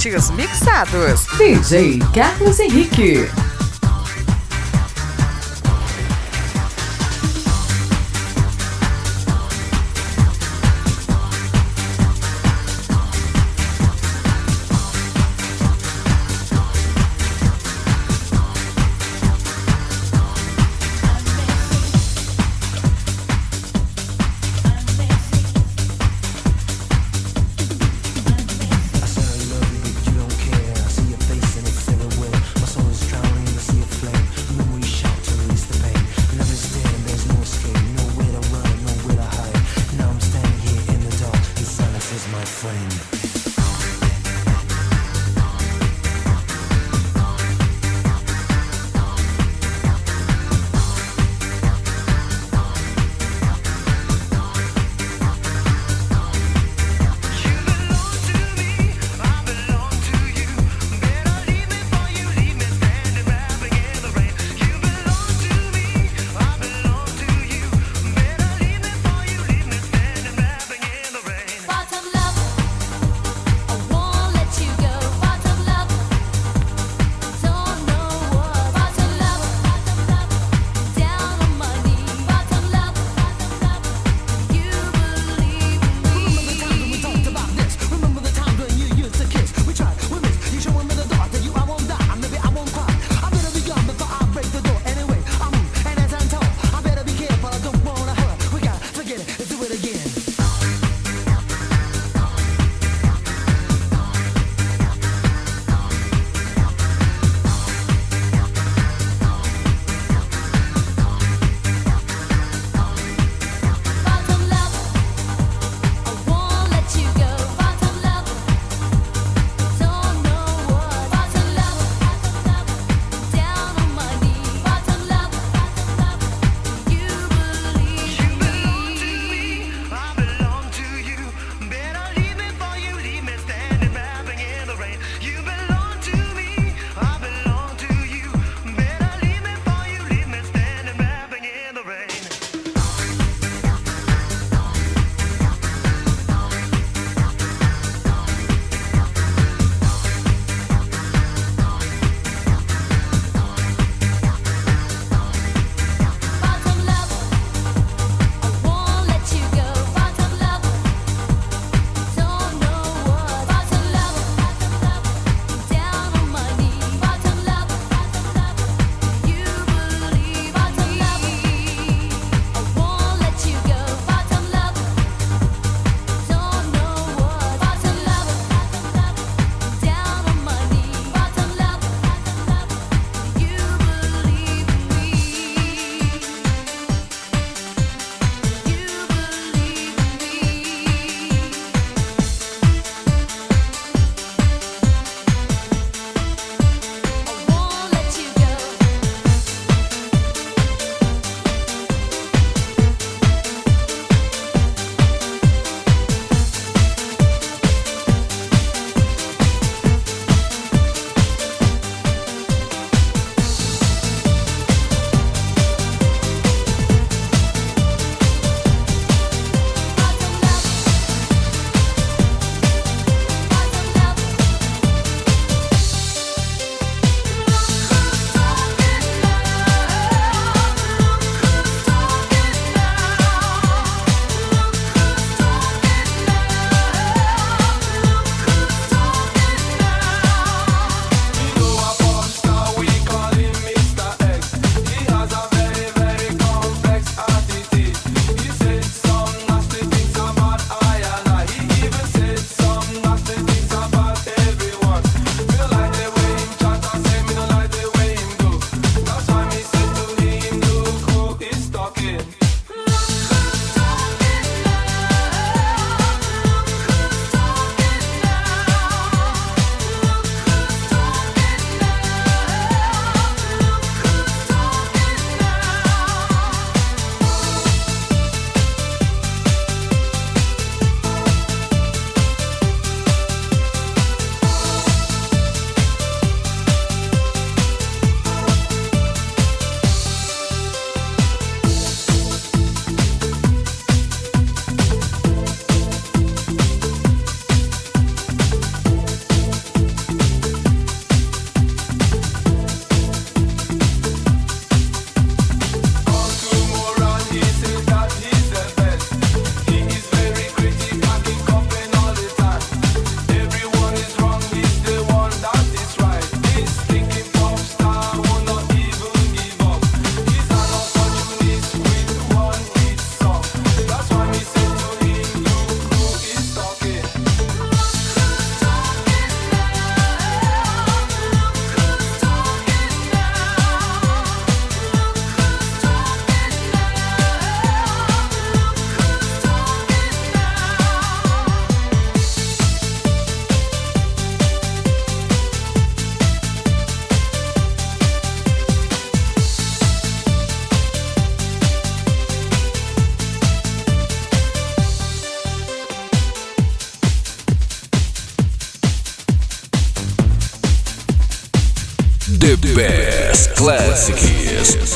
Setes mixados. DJ Carlos Henrique.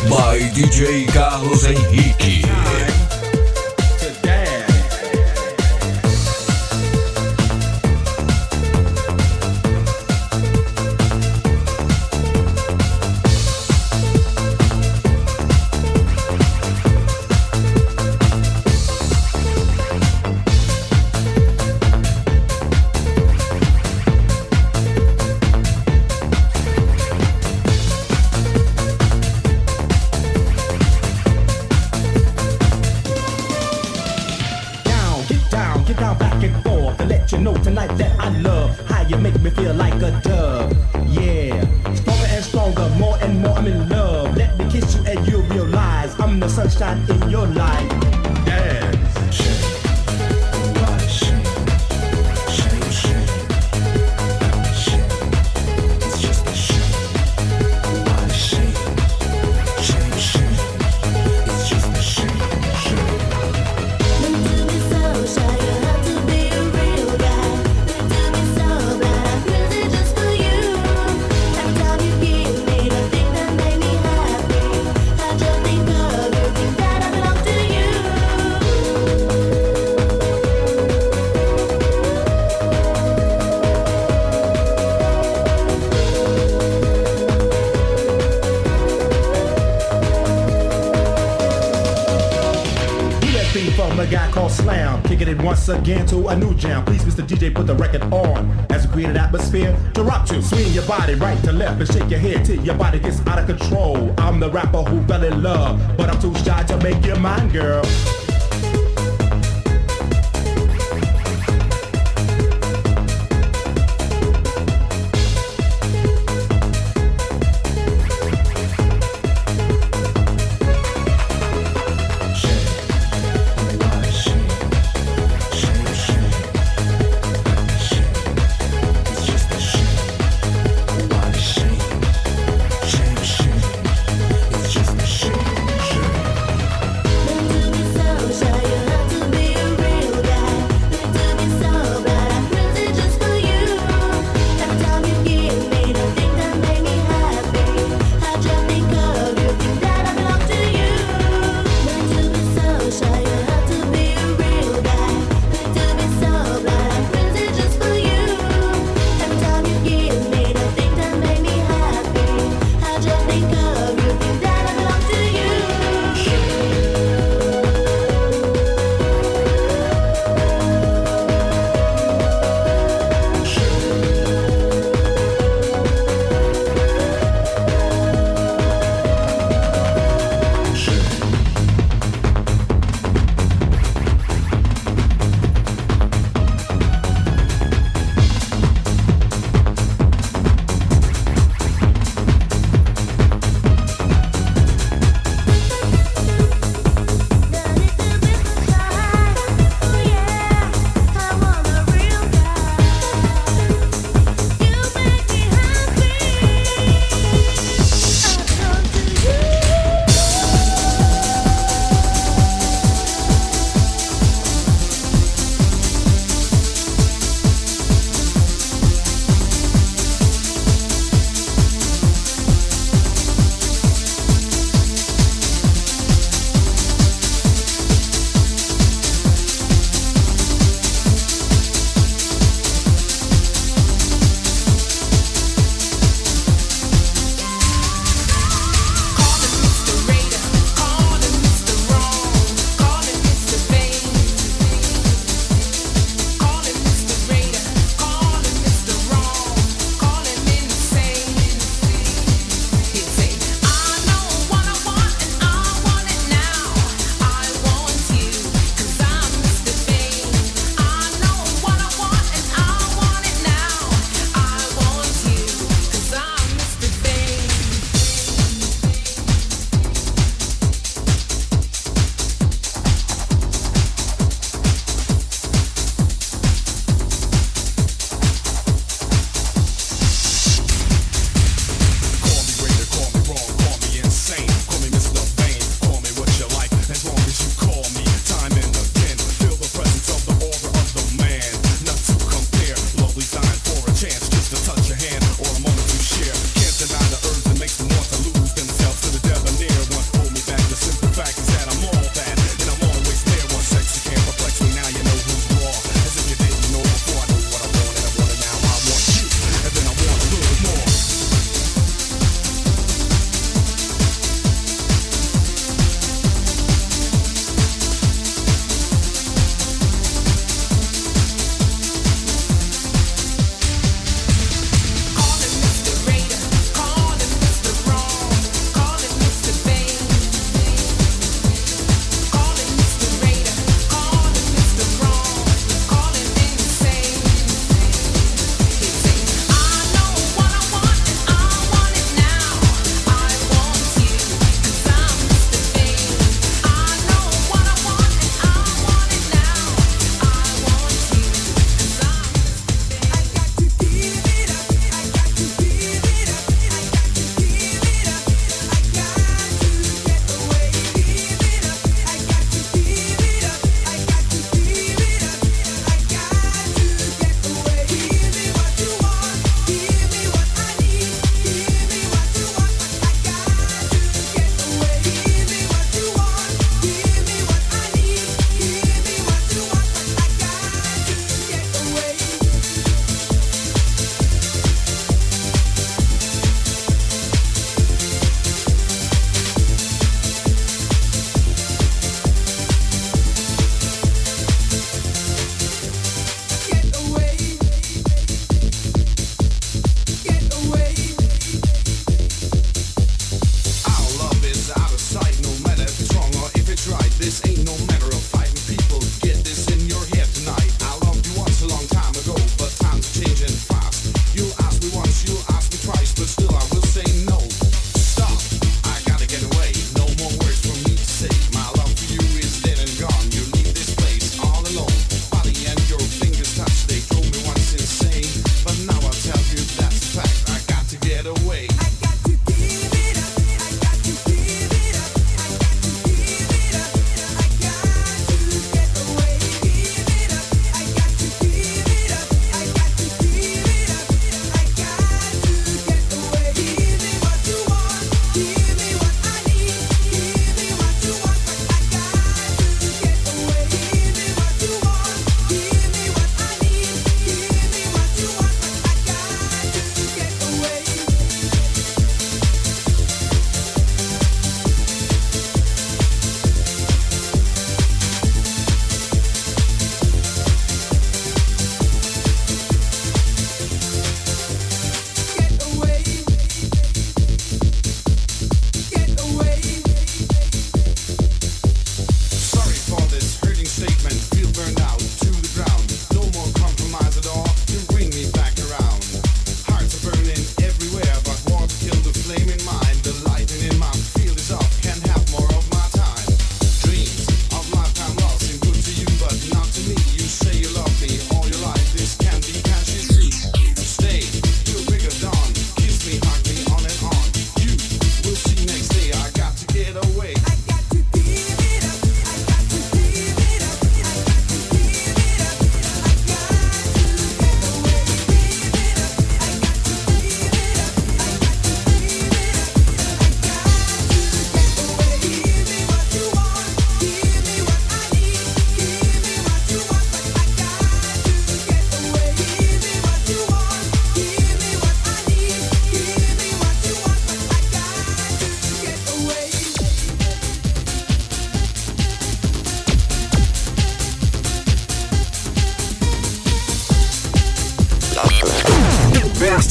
By DJ Carlos Henrique. Do from a guy called Slam. Kicking it once again to a new jam. Please, Mr. DJ, put the record on. As we create an atmosphere to rock to. Swing your body right to left and shake your head till your body gets out of control. I'm the rapper who fell in love, but I'm too shy to make you mine, girl.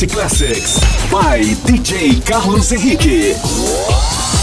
Classics by DJ Carlos Henrique.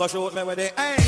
go shoot me with the hey.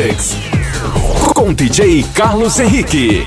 Classics. Com DJ Carlos Henrique.